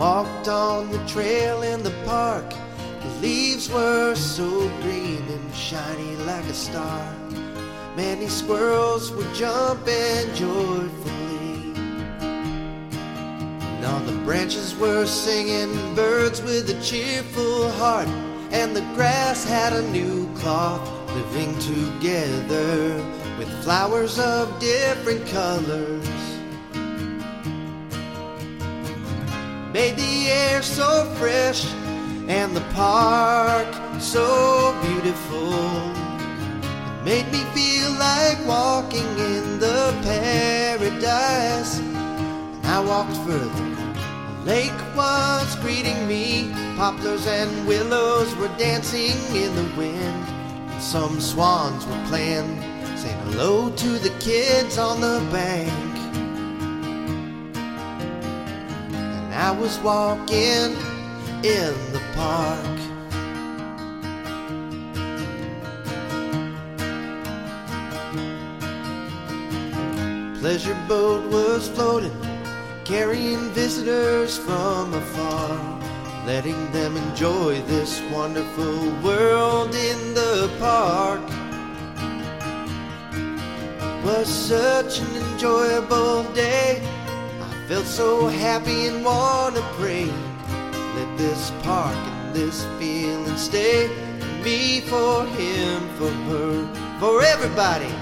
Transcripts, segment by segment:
Walked on the trail in the park. The leaves were so green and shiny like a star. Many squirrels were jumping joyfully. And all the branches were singing, birds with a cheerful heart. And the grass had a new cloth, living together with flowers of different colors. Made the air so fresh and the park so beautiful. It made me feel like walking in the paradise. And I walked further. A lake was greeting me. Poplars and willows were dancing in the wind. And some swans were playing, saying hello to the kids on the bank. I was walking in the park. Pleasure boat was floating, carrying visitors from afar, letting them enjoy this wonderful world in the park. Was such an enjoyable felt so happy and wanna pray. Let this park and this feeling stay me, for him, for her, for everybody.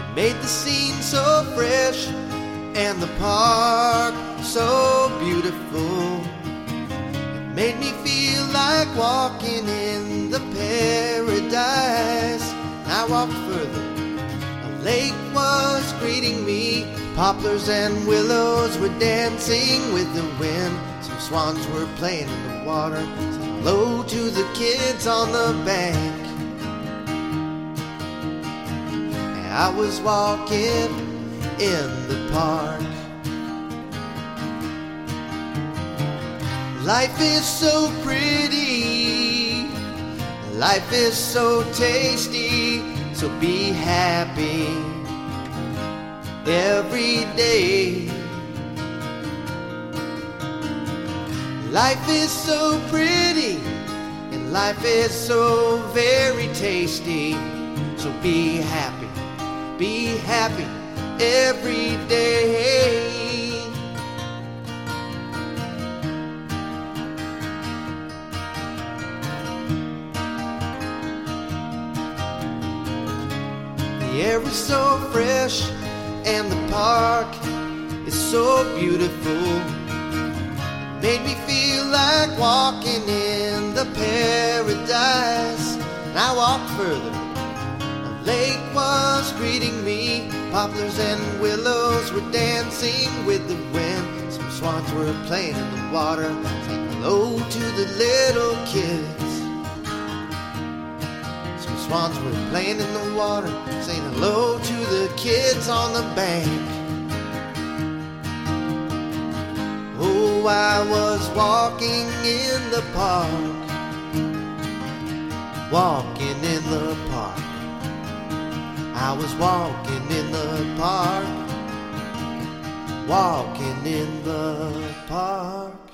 It made the scene so fresh and the park so beautiful. It made me feel like walking in the paradise. I walked further. Lake was greeting me. Poplars and willows were dancing with the wind. Some swans were playing in the water. Hello to the kids on the bank. And I was walking in the park. Life is so pretty. Life is so tasty. So be happy every day. Life is so pretty, and life is so very tasty. So be happy, be happy every day. The air is so fresh, and the park is so beautiful. It made me feel like walking in the paradise. And I walked further. A lake was greeting me. Poplars and willows were dancing with the wind. Some swans were playing in the water, saying hello to the little kids. Swans were playing in the water, saying hello to the kids on the bank. Oh, I was walking in the park, walking in the park. I was walking in the park, walking in the park.